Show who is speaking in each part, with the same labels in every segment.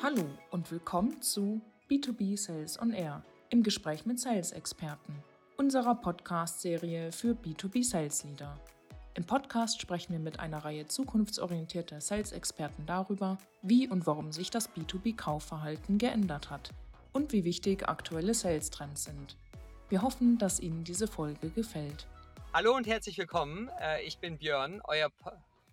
Speaker 1: Hallo und willkommen zu B2B Sales on Air im Gespräch mit Sales-Experten, unserer Podcast-Serie für B2B Sales Leader. Im Podcast sprechen wir mit einer Reihe zukunftsorientierter Sales-Experten darüber, wie und warum sich das B2B-Kaufverhalten geändert hat und wie wichtig aktuelle Sales-Trends sind. Wir hoffen, dass Ihnen diese Folge gefällt.
Speaker 2: Hallo und herzlich willkommen. Äh, ich bin Björn, euer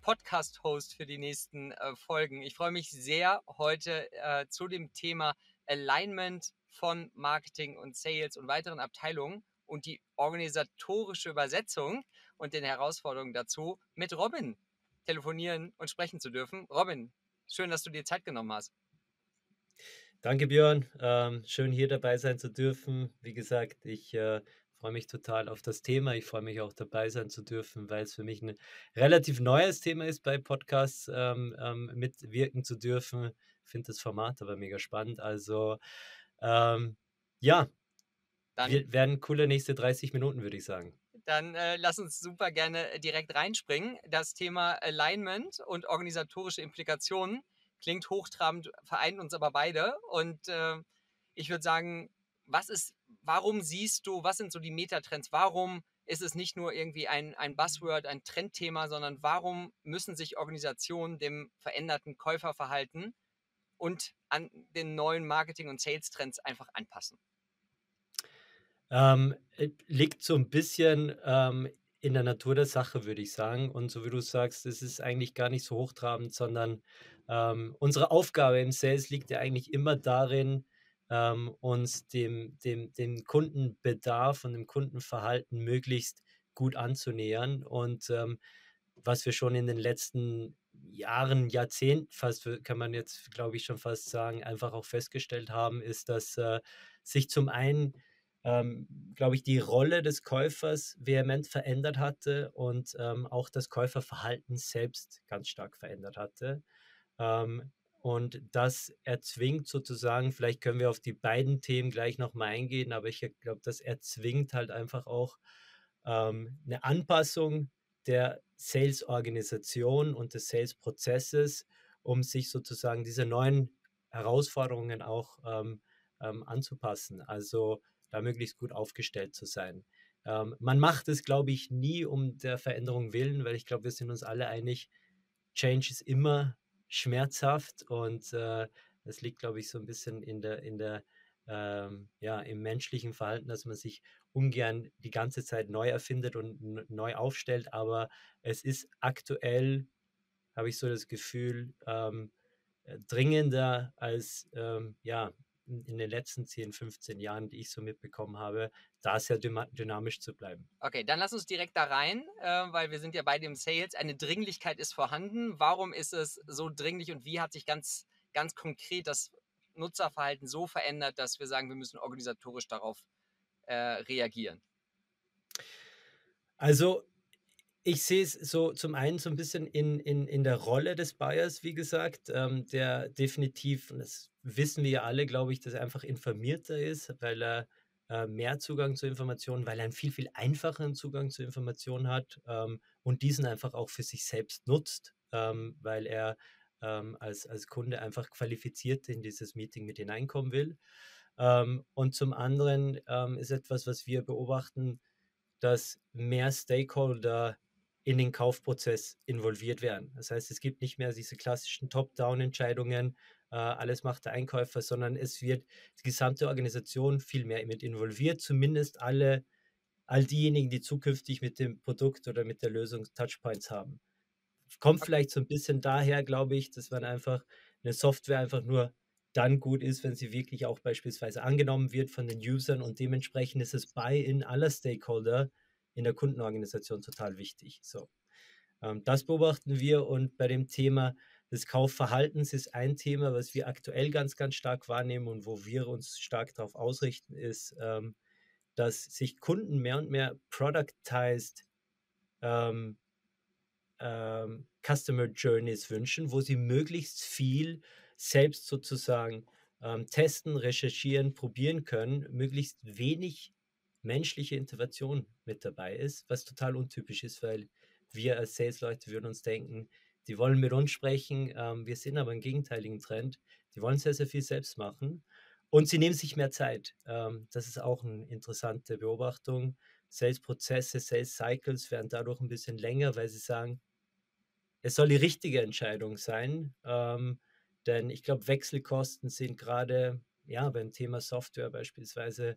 Speaker 2: Podcast-Host für die nächsten äh, Folgen. Ich freue mich sehr heute äh, zu dem Thema Alignment von Marketing und Sales und weiteren Abteilungen und die organisatorische Übersetzung und den Herausforderungen dazu mit Robin telefonieren und sprechen zu dürfen. Robin, schön, dass du dir Zeit genommen hast.
Speaker 3: Danke, Björn. Ähm, schön hier dabei sein zu dürfen. Wie gesagt, ich äh, freue mich total auf das Thema. Ich freue mich auch dabei sein zu dürfen, weil es für mich ein relativ neues Thema ist, bei Podcasts ähm, ähm, mitwirken zu dürfen. Ich finde das Format aber mega spannend. Also ähm, ja, dann, wir werden coole nächste 30 Minuten, würde ich sagen.
Speaker 2: Dann äh, lass uns super gerne direkt reinspringen. Das Thema Alignment und organisatorische Implikationen klingt hochtrabend, vereint uns aber beide. Und äh, ich würde sagen, was ist warum siehst du, was sind so die Metatrends? Warum ist es nicht nur irgendwie ein, ein Buzzword, ein Trendthema, sondern warum müssen sich Organisationen dem veränderten Käuferverhalten und an den neuen Marketing- und Sales-Trends einfach anpassen?
Speaker 3: Ähm, äh, liegt so ein bisschen ähm, in der Natur der Sache, würde ich sagen. Und so wie du sagst, es ist eigentlich gar nicht so hochtrabend, sondern ähm, unsere Aufgabe im Sales liegt ja eigentlich immer darin, ähm, uns dem, dem, dem Kundenbedarf und dem Kundenverhalten möglichst gut anzunähern. Und ähm, was wir schon in den letzten Jahren, Jahrzehnten, fast kann man jetzt, glaube ich, schon fast sagen, einfach auch festgestellt haben, ist, dass äh, sich zum einen, ähm, glaube ich, die Rolle des Käufers vehement verändert hatte und ähm, auch das Käuferverhalten selbst ganz stark verändert hatte. Ähm, und das erzwingt sozusagen, vielleicht können wir auf die beiden Themen gleich nochmal eingehen, aber ich glaube, das erzwingt halt einfach auch ähm, eine Anpassung der Sales-Organisation und des Sales-Prozesses, um sich sozusagen diese neuen Herausforderungen auch ähm, ähm, anzupassen. Also da möglichst gut aufgestellt zu sein. Ähm, man macht es, glaube ich, nie um der Veränderung willen, weil ich glaube, wir sind uns alle einig, Change ist immer schmerzhaft und äh, das liegt, glaube ich, so ein bisschen in der, in der, ähm, ja, im menschlichen Verhalten, dass man sich ungern die ganze Zeit neu erfindet und neu aufstellt. Aber es ist aktuell, habe ich so das Gefühl, ähm, äh, dringender als ähm, ja, in den letzten 10, 15 Jahren, die ich so mitbekommen habe, da sehr dynamisch zu bleiben.
Speaker 2: Okay, dann lass uns direkt da rein, äh, weil wir sind ja beide im Sales. Eine Dringlichkeit ist vorhanden. Warum ist es so dringlich und wie hat sich ganz, ganz konkret das Nutzerverhalten so verändert, dass wir sagen, wir müssen organisatorisch darauf äh, reagieren?
Speaker 3: Also ich sehe es so zum einen so ein bisschen in, in, in der Rolle des Buyers, wie gesagt, ähm, der definitiv, und das wissen wir ja alle, glaube ich, dass er einfach informierter ist, weil er äh, mehr Zugang zu Informationen, weil er einen viel, viel einfacheren Zugang zu Informationen hat ähm, und diesen einfach auch für sich selbst nutzt, ähm, weil er ähm, als, als Kunde einfach qualifiziert in dieses Meeting mit hineinkommen will. Ähm, und zum anderen ähm, ist etwas, was wir beobachten, dass mehr Stakeholder in den Kaufprozess involviert werden. Das heißt, es gibt nicht mehr diese klassischen Top-Down-Entscheidungen, äh, alles macht der Einkäufer, sondern es wird die gesamte Organisation viel mehr mit involviert, zumindest alle, all diejenigen, die zukünftig mit dem Produkt oder mit der Lösung Touchpoints haben. Kommt vielleicht so ein bisschen daher, glaube ich, dass man einfach eine Software einfach nur dann gut ist, wenn sie wirklich auch beispielsweise angenommen wird von den Usern und dementsprechend ist es Buy-in aller Stakeholder in der Kundenorganisation total wichtig. So. Ähm, das beobachten wir und bei dem Thema des Kaufverhaltens ist ein Thema, was wir aktuell ganz, ganz stark wahrnehmen und wo wir uns stark darauf ausrichten, ist, ähm, dass sich Kunden mehr und mehr productized ähm, ähm, Customer Journeys wünschen, wo sie möglichst viel selbst sozusagen ähm, testen, recherchieren, probieren können, möglichst wenig menschliche Intervention mit dabei ist, was total untypisch ist, weil wir als Sales-Leute würden uns denken, die wollen mit uns sprechen. Ähm, wir sehen aber einen gegenteiligen Trend. Die wollen sehr, sehr viel selbst machen und sie nehmen sich mehr Zeit. Ähm, das ist auch eine interessante Beobachtung. Sales-Prozesse, Sales-Cycles werden dadurch ein bisschen länger, weil sie sagen, es soll die richtige Entscheidung sein. Ähm, denn ich glaube, Wechselkosten sind gerade ja, beim Thema Software beispielsweise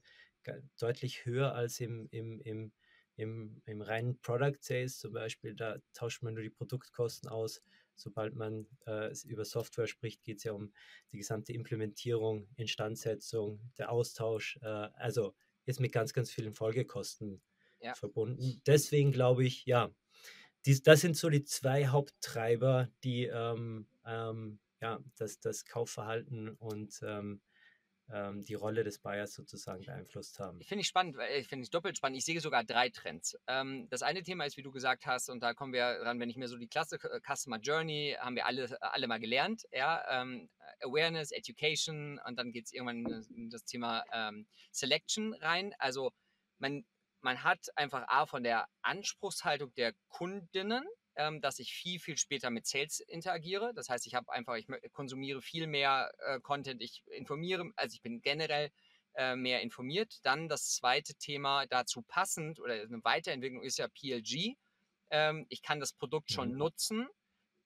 Speaker 3: deutlich höher als im, im, im, im, im reinen Product Sales zum Beispiel. Da tauscht man nur die Produktkosten aus. Sobald man äh, über Software spricht, geht es ja um die gesamte Implementierung, Instandsetzung, der Austausch. Äh, also ist mit ganz, ganz vielen Folgekosten ja. verbunden. Deswegen glaube ich, ja, dies, das sind so die zwei Haupttreiber, die ähm, ähm, ja, das, das Kaufverhalten und ähm, ähm, die Rolle des Buyers sozusagen beeinflusst haben.
Speaker 2: Finde ich spannend, ich finde es doppelt spannend. Ich sehe sogar drei Trends. Ähm, das eine Thema ist, wie du gesagt hast, und da kommen wir ran, wenn ich mir so die Klasse äh, Customer Journey haben wir alle, alle mal gelernt, ja, ähm, Awareness, Education und dann geht es irgendwann in das Thema ähm, Selection rein. Also man, man hat einfach A von der Anspruchshaltung der Kundinnen ähm, dass ich viel, viel später mit Sales interagiere. Das heißt, ich habe einfach, ich konsumiere viel mehr äh, Content, ich informiere, also ich bin generell äh, mehr informiert. Dann das zweite Thema dazu passend oder eine Weiterentwicklung ist ja PLG. Ähm, ich kann das Produkt schon mhm. nutzen.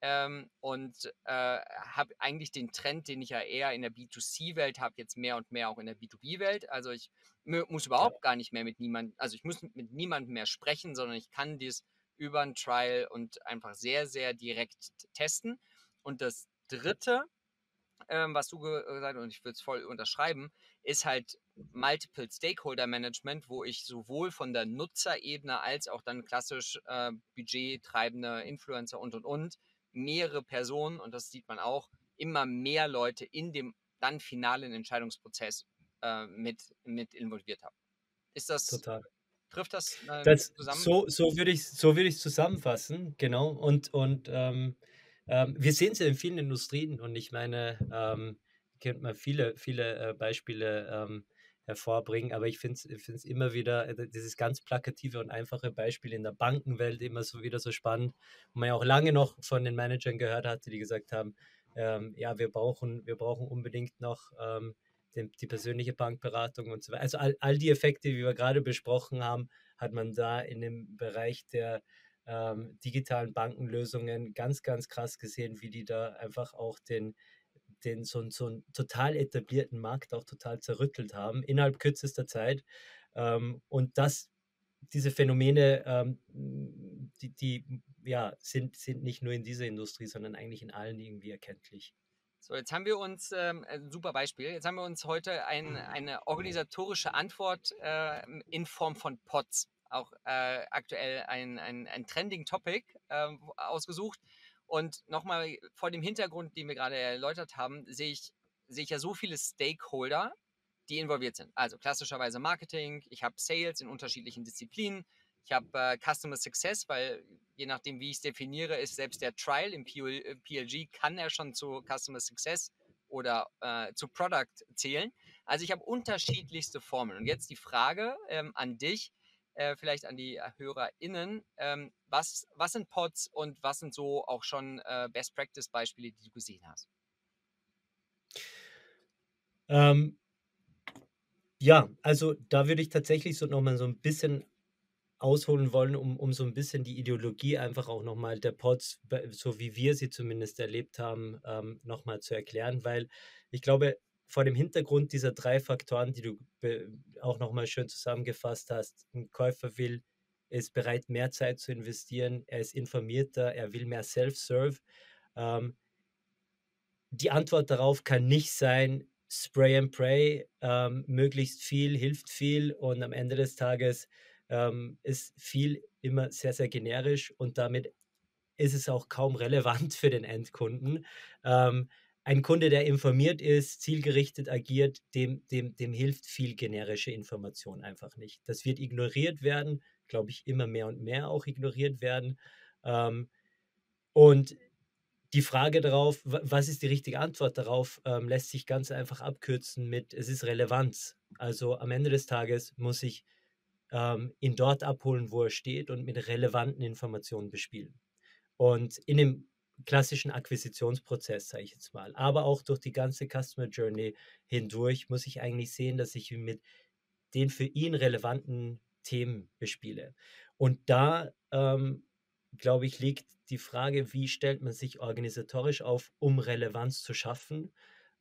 Speaker 2: Ähm, und äh, habe eigentlich den Trend, den ich ja eher in der B2C-Welt habe, jetzt mehr und mehr auch in der B2B-Welt. Also ich muss überhaupt ja. gar nicht mehr mit niemandem, also ich muss mit niemandem mehr sprechen, sondern ich kann dies über ein Trial und einfach sehr, sehr direkt testen. Und das Dritte, ähm, was du gesagt hast, und ich würde es voll unterschreiben, ist halt Multiple Stakeholder Management, wo ich sowohl von der Nutzerebene als auch dann klassisch äh, budgettreibende Influencer und und und mehrere Personen, und das sieht man auch, immer mehr Leute in dem dann finalen Entscheidungsprozess äh, mit, mit involviert habe. Ist das
Speaker 3: Total.
Speaker 2: Trifft das,
Speaker 3: äh, das zusammen? So, so würde ich es so würd zusammenfassen, genau. Und, und ähm, ähm, wir sehen es ja in vielen Industrien und ich meine, ähm, kennt man viele, viele äh, Beispiele ähm, hervorbringen, aber ich finde es immer wieder, äh, dieses ganz plakative und einfache Beispiel in der Bankenwelt immer so wieder so spannend, wo man ja auch lange noch von den Managern gehört hatte, die gesagt haben, ähm, ja, wir brauchen, wir brauchen unbedingt noch ähm, die, die persönliche Bankberatung und so weiter. Also all, all die Effekte, die wir gerade besprochen haben, hat man da in dem Bereich der ähm, digitalen Bankenlösungen ganz, ganz krass gesehen, wie die da einfach auch den, den so, so einen total etablierten Markt auch total zerrüttelt haben innerhalb kürzester Zeit. Ähm, und das, diese Phänomene, ähm, die, die ja, sind, sind nicht nur in dieser Industrie, sondern eigentlich in allen irgendwie erkenntlich.
Speaker 2: So, jetzt haben wir uns, ähm, ein super Beispiel, jetzt haben wir uns heute ein, eine organisatorische Antwort äh, in Form von POTS, auch äh, aktuell ein, ein, ein Trending Topic äh, ausgesucht. Und nochmal vor dem Hintergrund, den wir gerade erläutert haben, sehe ich, sehe ich ja so viele Stakeholder, die involviert sind. Also klassischerweise Marketing, ich habe Sales in unterschiedlichen Disziplinen, ich habe äh, Customer Success, weil je nachdem, wie ich es definiere, ist selbst der Trial im PLG, äh, kann er schon zu Customer Success oder äh, zu Product zählen. Also ich habe unterschiedlichste Formeln. Und jetzt die Frage ähm, an dich, äh, vielleicht an die HörerInnen, ähm, was, was sind Pods und was sind so auch schon äh, Best Practice Beispiele, die du gesehen hast?
Speaker 3: Ähm, ja, also da würde ich tatsächlich so nochmal so ein bisschen ausholen wollen, um, um so ein bisschen die Ideologie einfach auch nochmal der Pods, so wie wir sie zumindest erlebt haben, ähm, nochmal zu erklären, weil ich glaube, vor dem Hintergrund dieser drei Faktoren, die du auch nochmal schön zusammengefasst hast, ein Käufer will, ist bereit, mehr Zeit zu investieren, er ist informierter, er will mehr Self-Serve. Ähm, die Antwort darauf kann nicht sein, Spray and Pray, ähm, möglichst viel hilft viel und am Ende des Tages ähm, ist viel immer sehr, sehr generisch und damit ist es auch kaum relevant für den Endkunden. Ähm, ein Kunde, der informiert ist, zielgerichtet agiert, dem, dem, dem hilft viel generische Information einfach nicht. Das wird ignoriert werden, glaube ich, immer mehr und mehr auch ignoriert werden. Ähm, und die Frage darauf, was ist die richtige Antwort darauf, ähm, lässt sich ganz einfach abkürzen mit, es ist Relevanz. Also am Ende des Tages muss ich ähm, ihn dort abholen, wo er steht und mit relevanten Informationen bespielen. Und in dem klassischen Akquisitionsprozess, sage ich jetzt mal, aber auch durch die ganze Customer Journey hindurch muss ich eigentlich sehen, dass ich mit den für ihn relevanten Themen bespiele. Und da, ähm, glaube ich, liegt die Frage, wie stellt man sich organisatorisch auf, um Relevanz zu schaffen.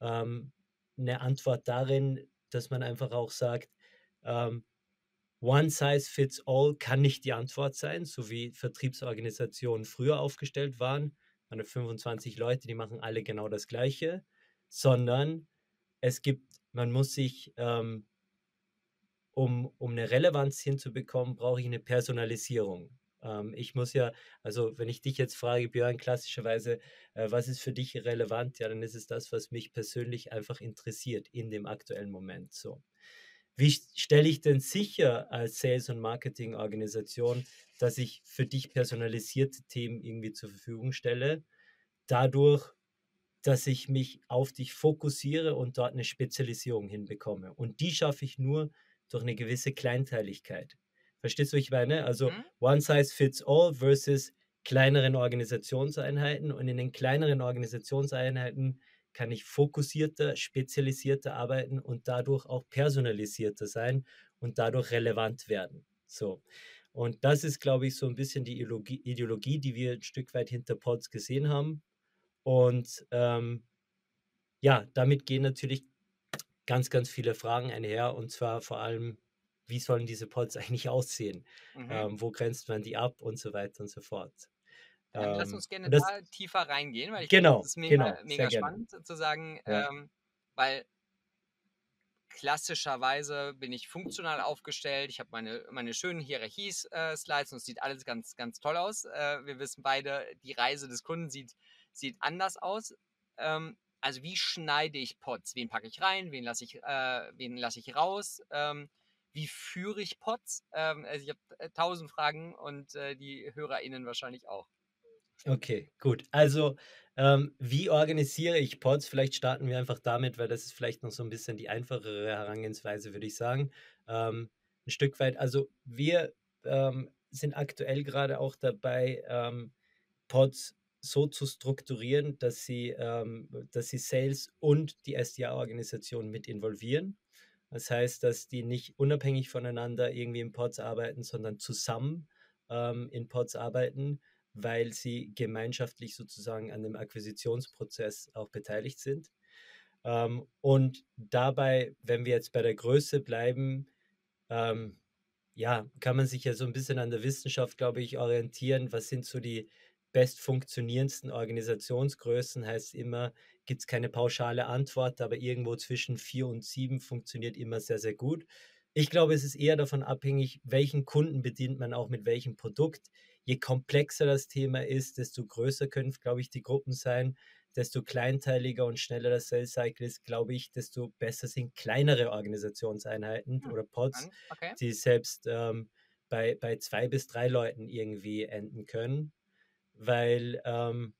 Speaker 3: Ähm, eine Antwort darin, dass man einfach auch sagt, ähm, One size fits all kann nicht die Antwort sein, so wie Vertriebsorganisationen früher aufgestellt waren. Meine 25 Leute, die machen alle genau das Gleiche, sondern es gibt, man muss sich ähm, um, um eine Relevanz hinzubekommen, brauche ich eine Personalisierung. Ähm, ich muss ja, also wenn ich dich jetzt frage, Björn, klassischerweise, äh, was ist für dich relevant, ja, dann ist es das, was mich persönlich einfach interessiert in dem aktuellen Moment. So. Wie stelle ich denn sicher als Sales- und Marketing-Organisation, dass ich für dich personalisierte Themen irgendwie zur Verfügung stelle? Dadurch, dass ich mich auf dich fokussiere und dort eine Spezialisierung hinbekomme. Und die schaffe ich nur, durch eine gewisse Kleinteiligkeit. Verstehst du, was ich meine? Also mhm. One Size Fits All versus kleineren Organisationseinheiten. Und in den kleineren Organisationseinheiten kann ich fokussierter, spezialisierter arbeiten und dadurch auch personalisierter sein und dadurch relevant werden. So. Und das ist, glaube ich, so ein bisschen die Ideologie, die wir ein Stück weit hinter Pods gesehen haben. Und ähm, ja, damit gehen natürlich ganz, ganz viele Fragen einher und zwar vor allem, wie sollen diese Pods eigentlich aussehen? Mhm. Ähm, wo grenzt man die ab und so weiter und so fort.
Speaker 2: Dann ähm, lass uns gerne das, da tiefer reingehen, weil ich
Speaker 3: genau,
Speaker 2: finde, das ist mega,
Speaker 3: genau,
Speaker 2: mega spannend gerne. zu sagen, ja. ähm, weil klassischerweise bin ich funktional aufgestellt. Ich habe meine, meine schönen Hierarchies-Slides äh, und es sieht alles ganz, ganz toll aus. Äh, wir wissen beide, die Reise des Kunden sieht, sieht anders aus. Ähm, also wie schneide ich Pots? Wen packe ich rein? Wen lasse ich, äh, wen lasse ich raus? Ähm, wie führe ich Pots? Ähm, also ich habe äh, tausend Fragen und äh, die HörerInnen wahrscheinlich auch.
Speaker 3: Okay, gut. Also, ähm, wie organisiere ich Pods? Vielleicht starten wir einfach damit, weil das ist vielleicht noch so ein bisschen die einfachere Herangehensweise, würde ich sagen. Ähm, ein Stück weit, also wir ähm, sind aktuell gerade auch dabei, ähm, Pods so zu strukturieren, dass sie, ähm, dass sie Sales und die SDA-Organisation mit involvieren. Das heißt, dass die nicht unabhängig voneinander irgendwie in Pods arbeiten, sondern zusammen ähm, in Pods arbeiten, weil sie gemeinschaftlich sozusagen an dem Akquisitionsprozess auch beteiligt sind. Ähm, und dabei, wenn wir jetzt bei der Größe bleiben, ähm, ja, kann man sich ja so ein bisschen an der Wissenschaft, glaube ich, orientieren. Was sind so die, bestfunktionierendsten Organisationsgrößen heißt immer, gibt es keine pauschale Antwort, aber irgendwo zwischen vier und sieben funktioniert immer sehr, sehr gut. Ich glaube, es ist eher davon abhängig, welchen Kunden bedient man auch mit welchem Produkt. Je komplexer das Thema ist, desto größer können, glaube ich, die Gruppen sein. Desto kleinteiliger und schneller das Sales Cycle ist, glaube ich, desto besser sind kleinere Organisationseinheiten hm. oder Pods, okay. die selbst ähm, bei, bei zwei bis drei Leuten irgendwie enden können weil ähm,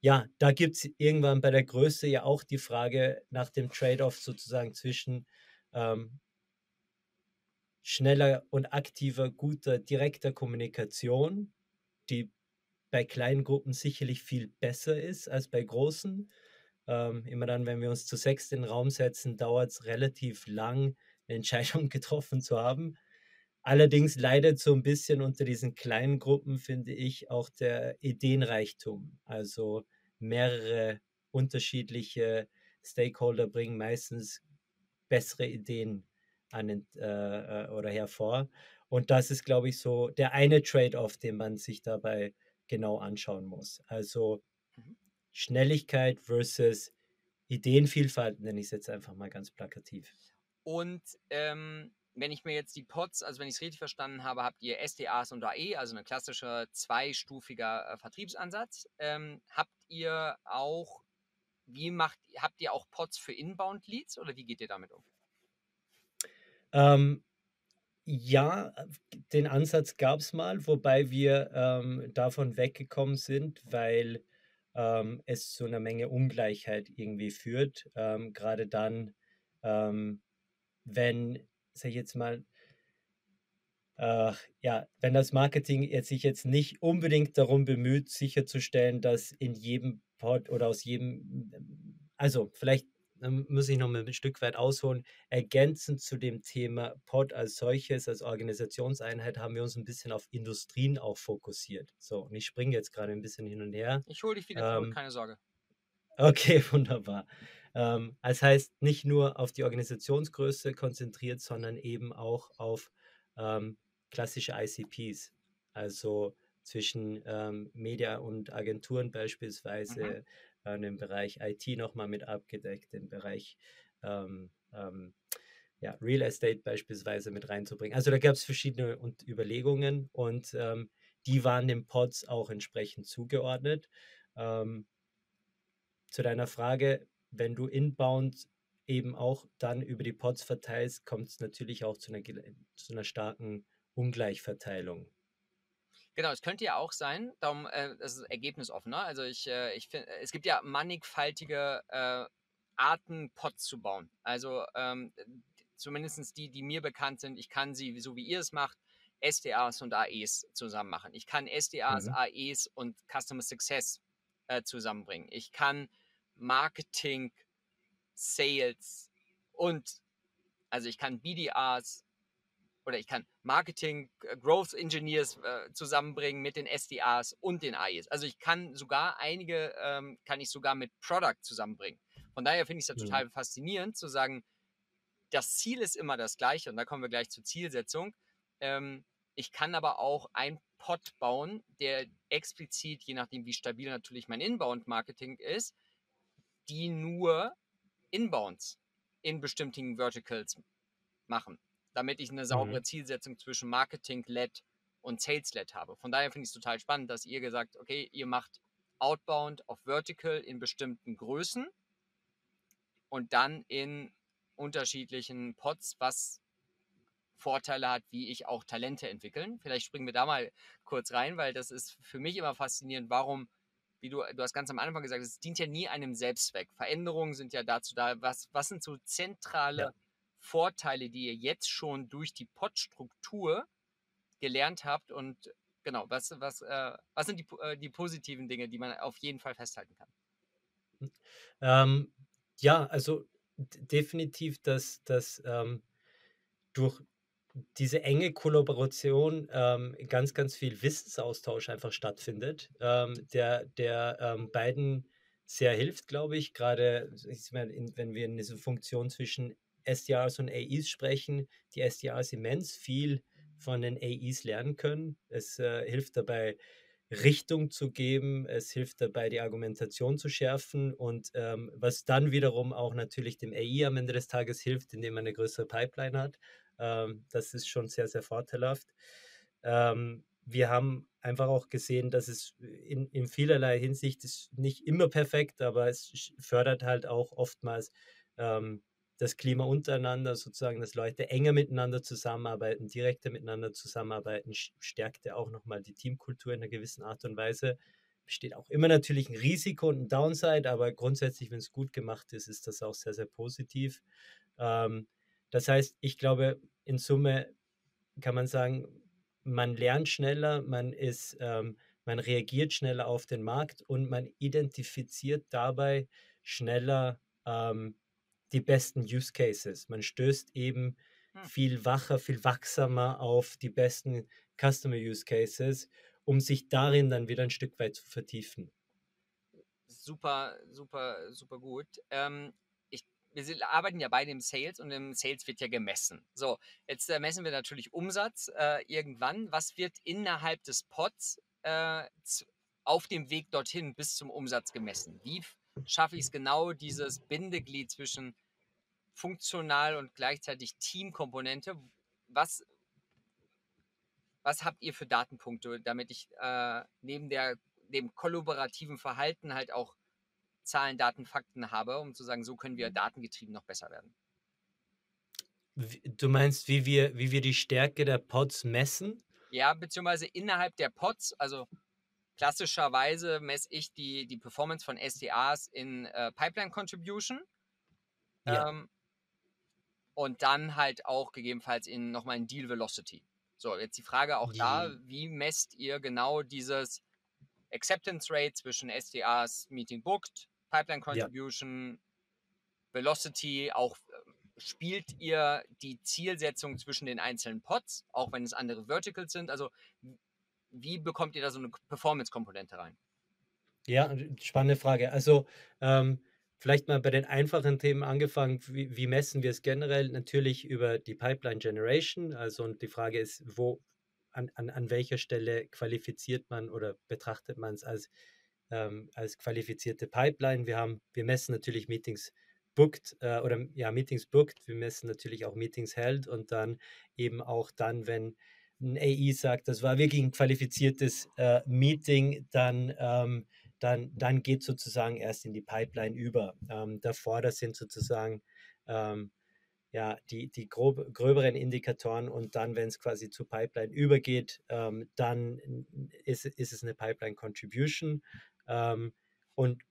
Speaker 3: ja, da gibt es irgendwann bei der Größe ja auch die Frage nach dem Trade-off sozusagen zwischen ähm, schneller und aktiver, guter, direkter Kommunikation, die bei kleinen Gruppen sicherlich viel besser ist als bei großen. Ähm, immer dann, wenn wir uns zu sechs in den Raum setzen, dauert es relativ lang, eine Entscheidung getroffen zu haben. Allerdings leidet so ein bisschen unter diesen kleinen Gruppen, finde ich, auch der Ideenreichtum. Also mehrere unterschiedliche Stakeholder bringen meistens bessere Ideen an äh, äh, oder hervor. Und das ist, glaube ich, so der eine Trade-off, den man sich dabei genau anschauen muss. Also mhm. Schnelligkeit versus Ideenvielfalt, nenne ich es jetzt einfach mal ganz plakativ.
Speaker 2: Und ähm, wenn ich mir jetzt die Pods, also wenn ich es richtig verstanden habe, habt ihr SDAs und AE, also ein klassischer zweistufiger äh, Vertriebsansatz. Ähm, habt ihr auch, wie macht, habt ihr auch Pods für Inbound-Leads oder wie geht ihr damit um?
Speaker 3: Ähm, ja, den Ansatz gab es mal, wobei wir ähm, davon weggekommen sind, weil ähm, es zu einer Menge Ungleichheit irgendwie führt. Ähm, gerade dann, ähm, wenn sag ich jetzt mal, äh, ja, wenn das Marketing jetzt sich jetzt nicht unbedingt darum bemüht, sicherzustellen, dass in jedem Pod oder aus jedem, also vielleicht muss ich noch mal ein Stück weit ausholen. Ergänzend zu dem Thema Pod als solches, als Organisationseinheit, haben wir uns ein bisschen auf Industrien auch fokussiert. So, und ich springe jetzt gerade ein bisschen hin und her.
Speaker 2: Ich hole dich wieder zurück, ähm, keine Sorge.
Speaker 3: Okay, wunderbar. Ähm, das heißt, nicht nur auf die Organisationsgröße konzentriert, sondern eben auch auf ähm, klassische ICPs, also zwischen ähm, Media und Agenturen beispielsweise, mhm. Äh, im Bereich IT nochmal mit abgedeckt, im Bereich ähm, ähm, ja, Real Estate beispielsweise mit reinzubringen. Also da gab es verschiedene und Überlegungen und ähm, die waren den Pods auch entsprechend zugeordnet. Ähm, zu deiner Frage, wenn du inbound eben auch dann über die Pods verteilst, kommt es natürlich auch zu einer, zu einer starken Ungleichverteilung.
Speaker 2: Genau, es könnte ja auch sein, darum äh, das ist ergebnisoffener. Also ich, äh, ich finde, es gibt ja mannigfaltige äh, Arten, Pots zu bauen. Also ähm, zumindest die, die mir bekannt sind, ich kann sie, so wie ihr es macht, SDAs und AEs zusammen machen. Ich kann SDAs, mhm. AEs und Customer Success äh, zusammenbringen. Ich kann Marketing, Sales und also ich kann BDRs oder ich kann Marketing, äh, Growth Engineers äh, zusammenbringen mit den SDRs und den AEs. Also ich kann sogar einige, ähm, kann ich sogar mit Product zusammenbringen. Von daher finde ich es ja total mhm. faszinierend zu sagen, das Ziel ist immer das gleiche und da kommen wir gleich zur Zielsetzung. Ähm, ich kann aber auch ein Pod bauen, der explizit, je nachdem wie stabil natürlich mein Inbound-Marketing ist, die nur Inbounds in bestimmten Verticals machen damit ich eine saubere mhm. Zielsetzung zwischen Marketing-led und Sales-led habe. Von daher finde ich es total spannend, dass ihr gesagt, okay, ihr macht Outbound auf Vertical in bestimmten Größen und dann in unterschiedlichen Pots, was Vorteile hat, wie ich auch Talente entwickeln. Vielleicht springen wir da mal kurz rein, weil das ist für mich immer faszinierend, warum, wie du, du hast ganz am Anfang gesagt, es dient ja nie einem Selbstzweck. Veränderungen sind ja dazu da, was, was sind so zentrale ja. Vorteile, die ihr jetzt schon durch die Pod-Struktur gelernt habt und genau, was, was, äh, was sind die, äh, die positiven Dinge, die man auf jeden Fall festhalten kann?
Speaker 3: Hm. Ähm, ja, also definitiv, dass, dass ähm, durch diese enge Kollaboration ähm, ganz, ganz viel Wissensaustausch einfach stattfindet, ähm, der, der ähm, beiden sehr hilft, glaube ich, gerade wenn wir in diese Funktion zwischen SDRs und AEs sprechen, die SDRs immens viel von den AEs lernen können. Es äh, hilft dabei, Richtung zu geben, es hilft dabei, die Argumentation zu schärfen und ähm, was dann wiederum auch natürlich dem AI am Ende des Tages hilft, indem man eine größere Pipeline hat. Ähm, das ist schon sehr, sehr vorteilhaft. Ähm, wir haben einfach auch gesehen, dass es in, in vielerlei Hinsicht ist nicht immer perfekt, aber es fördert halt auch oftmals ähm, das Klima untereinander, sozusagen, dass Leute enger miteinander zusammenarbeiten, direkter miteinander zusammenarbeiten, stärkt ja auch nochmal die Teamkultur in einer gewissen Art und Weise. Besteht auch immer natürlich ein Risiko und ein Downside, aber grundsätzlich, wenn es gut gemacht ist, ist das auch sehr, sehr positiv. Ähm, das heißt, ich glaube, in Summe kann man sagen, man lernt schneller, man ist, ähm, man reagiert schneller auf den Markt und man identifiziert dabei schneller ähm, die besten Use Cases. Man stößt eben hm. viel wacher, viel wachsamer auf die besten Customer Use Cases, um sich darin dann wieder ein Stück weit zu vertiefen.
Speaker 2: Super, super, super gut. Ähm, ich, wir arbeiten ja beide im Sales und im Sales wird ja gemessen. So, jetzt äh, messen wir natürlich Umsatz äh, irgendwann. Was wird innerhalb des Pods äh, auf dem Weg dorthin bis zum Umsatz gemessen? Wie schaffe ich es genau, dieses Bindeglied zwischen funktional und gleichzeitig Teamkomponente. Was, was habt ihr für Datenpunkte, damit ich äh, neben der, dem kollaborativen Verhalten halt auch Zahlen, Daten, Fakten habe, um zu sagen, so können wir mhm. datengetrieben noch besser werden?
Speaker 3: Du meinst, wie wir, wie wir die Stärke der Pods messen?
Speaker 2: Ja, beziehungsweise innerhalb der Pods, also klassischerweise messe ich die, die Performance von SDAs in äh, Pipeline Contribution. Ja. Ähm, und dann halt auch gegebenenfalls in nochmal in Deal Velocity. So, jetzt die Frage auch da, wie messt ihr genau dieses Acceptance Rate zwischen SDAs Meeting Booked, Pipeline Contribution, ja. Velocity, auch ähm, spielt ihr die Zielsetzung zwischen den einzelnen Pods, auch wenn es andere Verticals sind? Also wie bekommt ihr da so eine Performance-Komponente rein?
Speaker 3: Ja, spannende Frage. Also ähm, vielleicht mal bei den einfachen Themen angefangen. Wie, wie, messen wir es generell? Natürlich über die Pipeline Generation. Also und die Frage ist, wo, an, an, an welcher Stelle qualifiziert man oder betrachtet man es als, ähm, als qualifizierte Pipeline? Wir haben, wir messen natürlich Meetings booked äh, oder ja, Meetings booked. Wir messen natürlich auch Meetings held und dann eben auch dann, wenn ein AI sagt, das war wirklich ein qualifiziertes äh, Meeting, dann ähm, dann, dann geht sozusagen erst in die Pipeline über. Ähm, davor, das sind sozusagen ähm, ja, die, die grob, gröberen Indikatoren und dann, wenn es quasi zur Pipeline übergeht, ähm, dann ist, ist es eine Pipeline Contribution. Ähm, und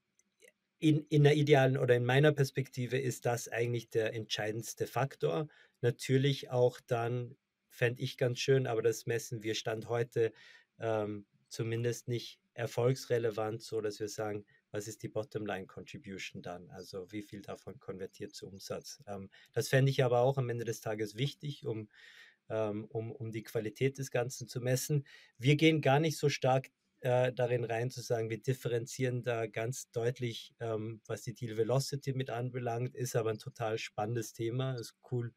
Speaker 3: in, in der idealen oder in meiner Perspektive ist das eigentlich der entscheidendste Faktor. Natürlich auch dann, fände ich ganz schön, aber das messen wir Stand heute ähm, zumindest nicht erfolgsrelevant, so dass wir sagen, was ist die Bottomline Contribution dann? Also wie viel davon konvertiert zu Umsatz? Ähm, das fände ich aber auch am Ende des Tages wichtig, um, ähm, um, um die Qualität des Ganzen zu messen. Wir gehen gar nicht so stark äh, darin rein zu sagen, wir differenzieren da ganz deutlich, ähm, was die Deal Velocity mit anbelangt, ist aber ein total spannendes Thema. Ist cool,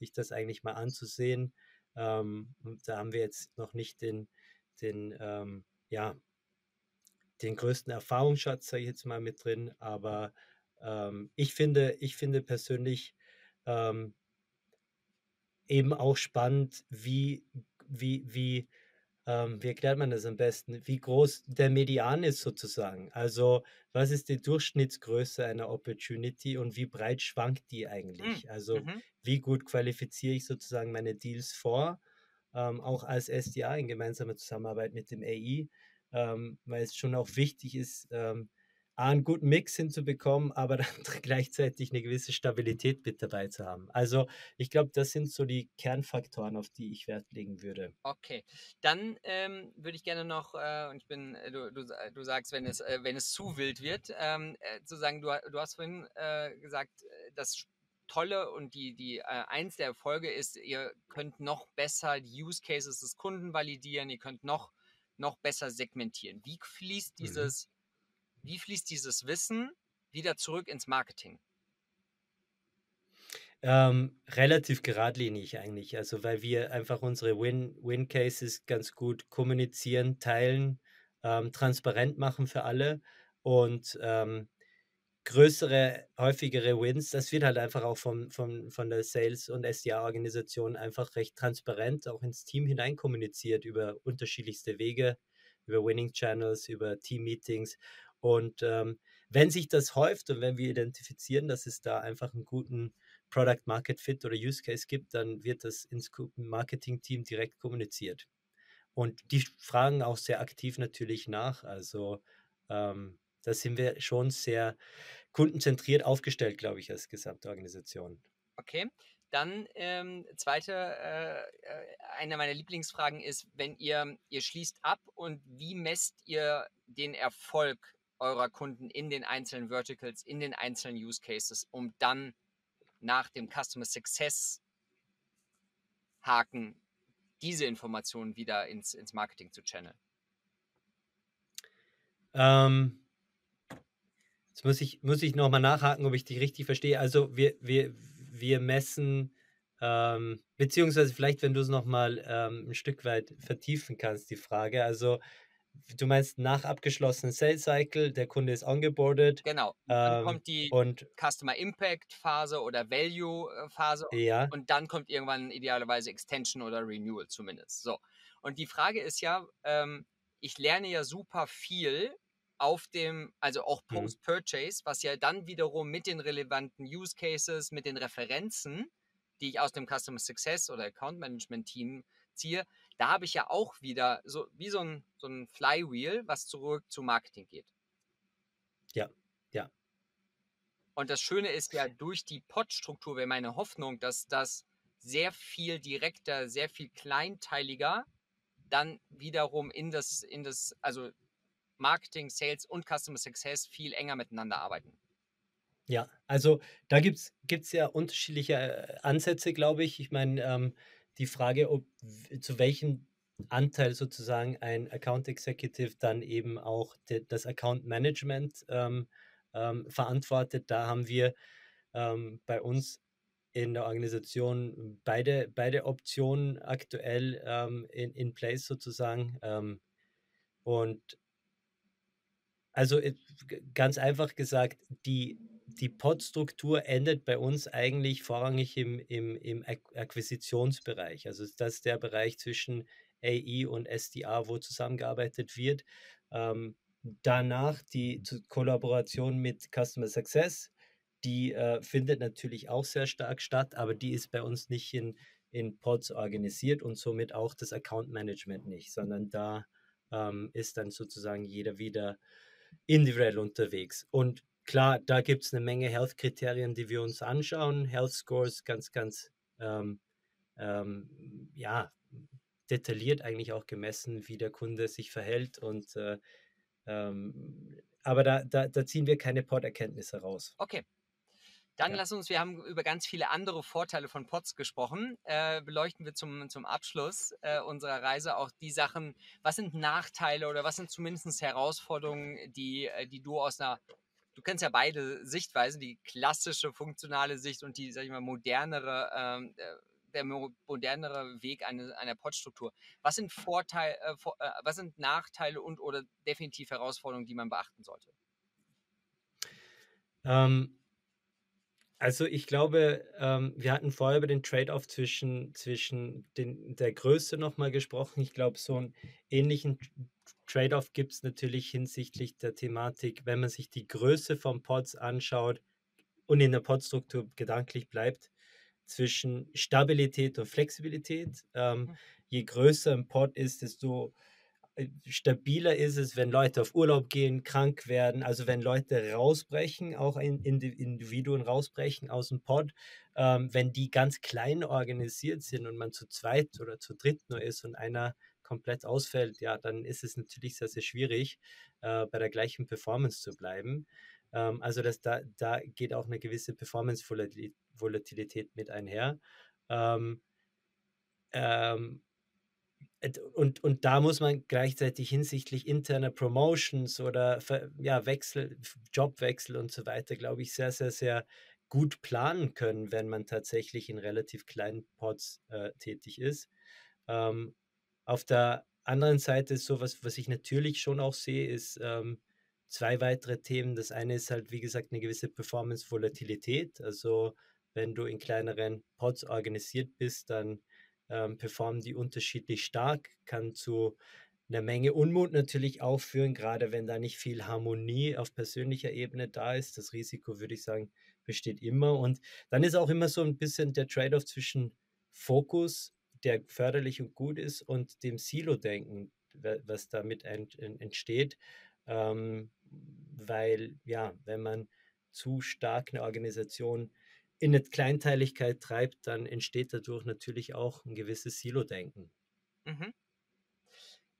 Speaker 3: sich das eigentlich mal anzusehen. Ähm, und da haben wir jetzt noch nicht den, den ähm, ja, den größten Erfahrungsschatz, sage ich jetzt mal, mit drin. Aber ähm, ich, finde, ich finde persönlich ähm, eben auch spannend, wie, wie, wie, ähm, wie erklärt man das am besten, wie groß der Median ist sozusagen. Also was ist die Durchschnittsgröße einer Opportunity und wie breit schwankt die eigentlich? Hm, also mhm. wie gut qualifiziere ich sozusagen meine Deals vor, ähm, auch als SDA in gemeinsamer Zusammenarbeit mit dem AI ähm, weil es schon auch wichtig ist, ähm, einen guten Mix hinzubekommen, aber dann gleichzeitig eine gewisse Stabilität mit dabei zu haben. Also ich glaube, das sind so die Kernfaktoren, auf die ich Wert legen würde.
Speaker 2: Okay, dann ähm, würde ich gerne noch, äh, und ich bin, äh, du, du, du sagst, wenn es, äh, wenn es zu wild wird, ähm, äh, zu sagen, du, du hast vorhin äh, gesagt, äh, das Tolle und die, die eins der Erfolge ist, ihr könnt noch besser die Use Cases des Kunden validieren, ihr könnt noch noch besser segmentieren? Wie fließt mhm. dieses. Wie fließt dieses Wissen wieder zurück ins Marketing?
Speaker 3: Ähm, relativ geradlinig eigentlich, also weil wir einfach unsere Win-Cases ganz gut kommunizieren, teilen, ähm, transparent machen für alle und ähm, größere, häufigere Wins, das wird halt einfach auch vom, vom, von der Sales- und SDA-Organisation einfach recht transparent auch ins Team hinein kommuniziert über unterschiedlichste Wege, über Winning Channels, über Team-Meetings. Und ähm, wenn sich das häuft und wenn wir identifizieren, dass es da einfach einen guten Product Market Fit oder Use Case gibt, dann wird das ins Marketing-Team direkt kommuniziert. Und die fragen auch sehr aktiv natürlich nach. Also ähm, da sind wir schon sehr kundenzentriert aufgestellt, glaube ich, als gesamte Organisation.
Speaker 2: Okay. Dann ähm, zweite, äh, äh, eine meiner Lieblingsfragen ist, wenn ihr, ihr schließt ab und wie messt ihr den Erfolg eurer Kunden in den einzelnen Verticals, in den einzelnen Use Cases, um dann nach dem Customer Success Haken diese Informationen wieder ins, ins Marketing zu channeln?
Speaker 3: Ähm, Jetzt muss ich, muss ich nochmal nachhaken, ob ich dich richtig verstehe. Also wir, wir, wir messen, ähm, beziehungsweise vielleicht, wenn du es nochmal ähm, ein Stück weit vertiefen kannst, die Frage. Also du meinst nach abgeschlossenen Sales Cycle, der Kunde ist ongeboardet.
Speaker 2: Genau. Dann ähm, kommt die und, Customer Impact Phase oder Value äh, Phase
Speaker 3: ja.
Speaker 2: und dann kommt irgendwann idealerweise Extension oder Renewal zumindest. So. Und die Frage ist ja, ähm, ich lerne ja super viel auf dem, also auch mhm. Post-Purchase, was ja dann wiederum mit den relevanten Use Cases, mit den Referenzen, die ich aus dem Customer Success oder Account Management Team ziehe, da habe ich ja auch wieder so wie so ein, so ein Flywheel, was zurück zu Marketing geht.
Speaker 3: Ja, ja.
Speaker 2: Und das Schöne ist ja, durch die Pod-Struktur wäre meine Hoffnung, dass das sehr viel direkter, sehr viel kleinteiliger dann wiederum in das, in das, also Marketing, Sales und Customer Success viel enger miteinander arbeiten.
Speaker 3: Ja, also da gibt es ja unterschiedliche äh, Ansätze, glaube ich. Ich meine, ähm, die Frage, ob zu welchem Anteil sozusagen ein Account Executive dann eben auch de, das Account Management ähm, ähm, verantwortet. Da haben wir ähm, bei uns in der Organisation beide, beide Optionen aktuell ähm, in, in place sozusagen. Ähm, und also ganz einfach gesagt, die, die Pod-Struktur endet bei uns eigentlich vorrangig im, im, im Akquisitionsbereich. Also das ist der Bereich zwischen AI und SDA, wo zusammengearbeitet wird. Ähm, danach die Kollaboration mit Customer Success, die äh, findet natürlich auch sehr stark statt, aber die ist bei uns nicht in, in Pods organisiert und somit auch das Account Management nicht, sondern da ähm, ist dann sozusagen jeder wieder individuell unterwegs. Und klar, da gibt es eine Menge Health-Kriterien, die wir uns anschauen. Health Scores ganz, ganz ähm, ähm, ja, detailliert eigentlich auch gemessen, wie der Kunde sich verhält. Und äh, ähm, aber da, da, da ziehen wir keine Pod-Erkenntnisse raus.
Speaker 2: Okay. Dann ja. lass uns, wir haben über ganz viele andere Vorteile von Pods gesprochen. Äh, beleuchten wir zum, zum Abschluss äh, unserer Reise auch die Sachen, was sind Nachteile oder was sind zumindest Herausforderungen, die, äh, die du aus einer, du kennst ja beide Sichtweisen, die klassische funktionale Sicht und die, sag ich mal, modernere, ähm, äh, der modernere Weg einer, einer Podstruktur. Was sind Vorteile, äh, äh, was sind Nachteile und oder definitiv Herausforderungen, die man beachten sollte?
Speaker 3: Ähm, also ich glaube, ähm, wir hatten vorher über den Trade-off zwischen, zwischen den, der Größe nochmal gesprochen. Ich glaube, so einen ähnlichen Trade-off gibt es natürlich hinsichtlich der Thematik, wenn man sich die Größe von Pods anschaut und in der Podstruktur gedanklich bleibt, zwischen Stabilität und Flexibilität. Ähm, je größer ein Pod ist, desto äh, stabiler ist es, wenn Leute auf Urlaub gehen, krank werden, also wenn Leute rausbrechen, auch Individuen rausbrechen aus dem Pod, ähm, wenn die ganz klein organisiert sind und man zu zweit oder zu dritt nur ist und einer komplett ausfällt, ja, dann ist es natürlich sehr, sehr schwierig, äh, bei der gleichen Performance zu bleiben. Ähm, also das, da, da geht auch eine gewisse Performance-Volatilität mit einher. Ähm, ähm, und, und da muss man gleichzeitig hinsichtlich interner Promotions oder ja, Wechsel, Jobwechsel und so weiter, glaube ich, sehr, sehr, sehr gut planen können, wenn man tatsächlich in relativ kleinen Pods äh, tätig ist. Ähm, auf der anderen Seite ist sowas, was ich natürlich schon auch sehe, ist ähm, zwei weitere Themen. Das eine ist halt, wie gesagt, eine gewisse Performance-Volatilität. Also wenn du in kleineren Pods organisiert bist, dann ähm, performen die unterschiedlich stark, kann zu einer Menge Unmut natürlich auch führen, gerade wenn da nicht viel Harmonie auf persönlicher Ebene da ist. Das Risiko, würde ich sagen, besteht immer. Und dann ist auch immer so ein bisschen der Trade-off zwischen Fokus, der förderlich und gut ist, und dem Silo-Denken, was damit entsteht. Ähm, weil, ja, wenn man zu stark eine Organisation in eine Kleinteiligkeit treibt, dann entsteht dadurch natürlich auch ein gewisses Silo-Denken.
Speaker 2: Mhm.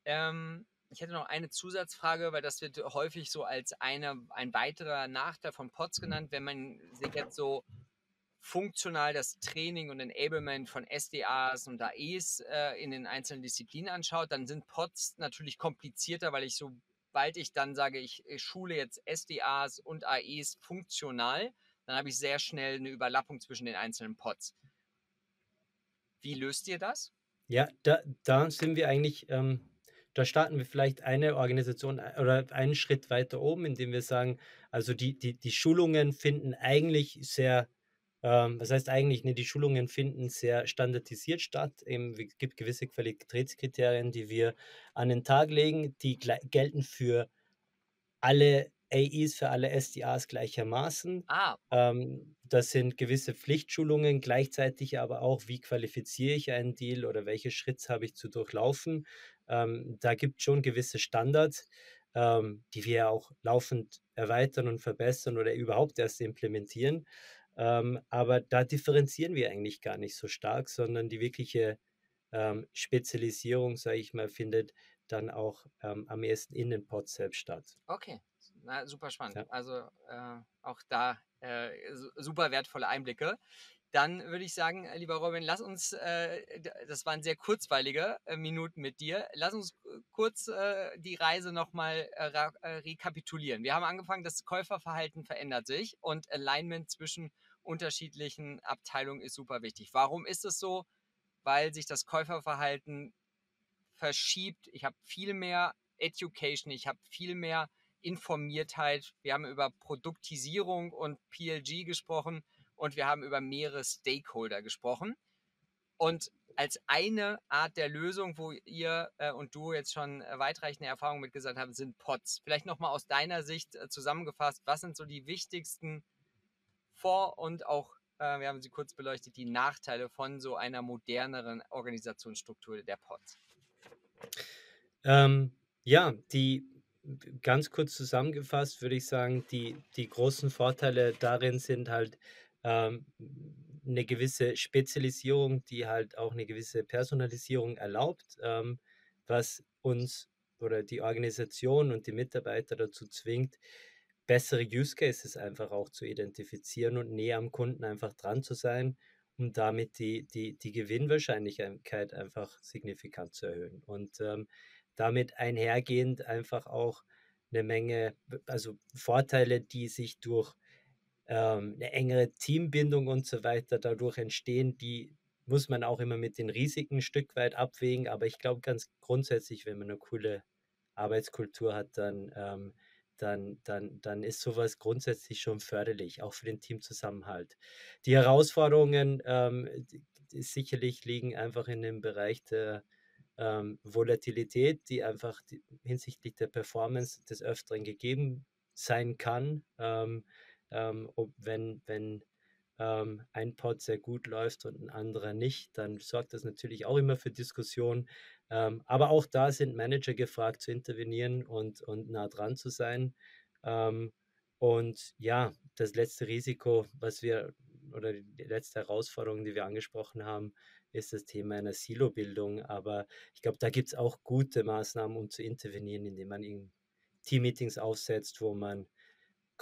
Speaker 2: Ähm, ich hätte noch eine Zusatzfrage, weil das wird häufig so als eine, ein weiterer Nachteil von POTS genannt, wenn man sich jetzt so funktional das Training und Enablement von SDAs und AEs äh, in den einzelnen Disziplinen anschaut, dann sind POTS natürlich komplizierter, weil ich sobald ich dann sage, ich, schule jetzt SDAs und AEs funktional, dann habe ich sehr schnell eine Überlappung zwischen den einzelnen Pods. Wie löst ihr das?
Speaker 3: Ja, da, da sind wir eigentlich, ähm, da starten wir vielleicht eine Organisation äh, oder einen Schritt weiter oben, indem wir sagen, also die, die, die Schulungen finden eigentlich sehr, ähm, was heißt eigentlich, ne, die Schulungen finden sehr standardisiert statt. Eben, es gibt gewisse Qualitätskriterien, die wir an den Tag legen, die gelten für alle AEs für alle SDAs gleichermaßen.
Speaker 2: Ah.
Speaker 3: Ähm, das sind gewisse Pflichtschulungen, gleichzeitig aber auch, wie qualifiziere ich einen Deal oder welche Schritte habe ich zu durchlaufen. Ähm, da gibt es schon gewisse Standards, ähm, die wir auch laufend erweitern und verbessern oder überhaupt erst implementieren. Ähm, aber da differenzieren wir eigentlich gar nicht so stark, sondern die wirkliche ähm, Spezialisierung, sage ich mal, findet dann auch ähm, am ehesten in den Pods selbst statt.
Speaker 2: Okay, Na, super spannend. Ja. Also äh, auch da äh, super wertvolle Einblicke. Dann würde ich sagen, äh, lieber Robin, lass uns, äh, das waren sehr kurzweilige äh, Minuten mit dir, lass uns kurz äh, die Reise nochmal äh, rekapitulieren. Wir haben angefangen, das Käuferverhalten verändert sich und Alignment zwischen unterschiedlichen Abteilungen ist super wichtig. Warum ist es so? Weil sich das Käuferverhalten verschiebt. Ich habe viel mehr Education, ich habe viel mehr Informiertheit. Wir haben über Produktisierung und PLG gesprochen und wir haben über mehrere Stakeholder gesprochen. Und als eine Art der Lösung, wo ihr äh, und du jetzt schon weitreichende Erfahrungen mitgesagt haben, sind Pots. Vielleicht nochmal aus deiner Sicht äh, zusammengefasst, was sind so die wichtigsten Vor- und auch, äh, wir haben sie kurz beleuchtet, die Nachteile von so einer moderneren Organisationsstruktur der Pots?
Speaker 3: Ähm, ja, die ganz kurz zusammengefasst würde ich sagen, die, die großen Vorteile darin sind halt, ähm, eine gewisse Spezialisierung, die halt auch eine gewisse Personalisierung erlaubt, ähm, was uns oder die Organisation und die Mitarbeiter dazu zwingt, bessere Use Cases einfach auch zu identifizieren und näher am Kunden einfach dran zu sein, um damit die, die, die Gewinnwahrscheinlichkeit einfach signifikant zu erhöhen. Und ähm, damit einhergehend einfach auch eine Menge, also Vorteile, die sich durch ähm, eine engere Teambindung und so weiter dadurch entstehen, die muss man auch immer mit den Risiken ein Stück weit abwägen. Aber ich glaube ganz grundsätzlich, wenn man eine coole Arbeitskultur hat, dann, ähm, dann, dann, dann ist sowas grundsätzlich schon förderlich, auch für den Teamzusammenhalt. Die Herausforderungen ähm, sicherlich liegen einfach in dem Bereich der ähm, Volatilität, die einfach die, hinsichtlich der Performance des Öfteren gegeben sein kann. Ähm, ähm, wenn, wenn ähm, ein Pod sehr gut läuft und ein anderer nicht, dann sorgt das natürlich auch immer für Diskussionen. Ähm, aber auch da sind Manager gefragt zu intervenieren und, und nah dran zu sein. Ähm, und ja, das letzte Risiko, was wir oder die letzte Herausforderung, die wir angesprochen haben, ist das Thema einer Silo-Bildung. Aber ich glaube, da gibt es auch gute Maßnahmen, um zu intervenieren, indem man Team-Meetings aufsetzt, wo man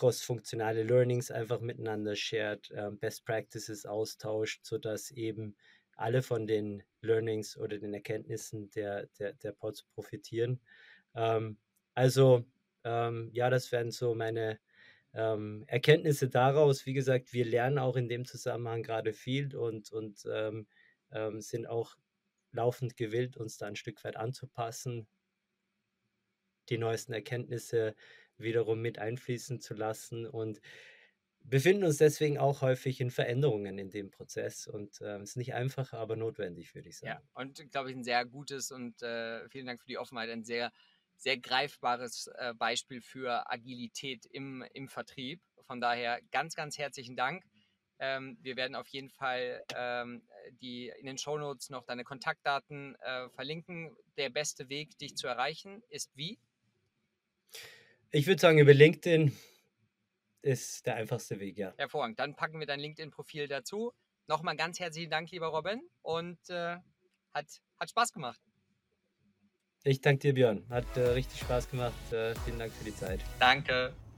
Speaker 3: cross-funktionale Learnings einfach miteinander shared, äh, Best Practices austauscht, sodass eben alle von den Learnings oder den Erkenntnissen der, der, der Pods profitieren. Ähm, also ähm, ja, das wären so meine ähm, Erkenntnisse daraus. Wie gesagt, wir lernen auch in dem Zusammenhang gerade viel und, und ähm, ähm, sind auch laufend gewillt, uns da ein Stück weit anzupassen, die neuesten Erkenntnisse wiederum mit einfließen zu lassen und befinden uns deswegen auch häufig in Veränderungen in dem Prozess und es äh, ist nicht einfach, aber notwendig, würde ich sagen.
Speaker 2: Ja, und glaube ich ein sehr gutes und äh, vielen Dank für die Offenheit, ein sehr, sehr greifbares äh, Beispiel für Agilität im, im Vertrieb. Von daher ganz, ganz herzlichen Dank. Ähm, wir werden auf jeden Fall ähm, die in den Shownotes noch deine Kontaktdaten äh, verlinken. Der beste Weg, dich zu erreichen, ist wie?
Speaker 3: Ich würde sagen, über LinkedIn ist der einfachste Weg, ja.
Speaker 2: Hervorragend. Dann packen wir dein LinkedIn-Profil dazu. Nochmal ganz herzlichen Dank, lieber Robin. Und äh, hat, hat Spaß gemacht.
Speaker 3: Ich danke dir, Björn. Hat äh, richtig Spaß gemacht. Äh, vielen Dank für die Zeit.
Speaker 2: Danke.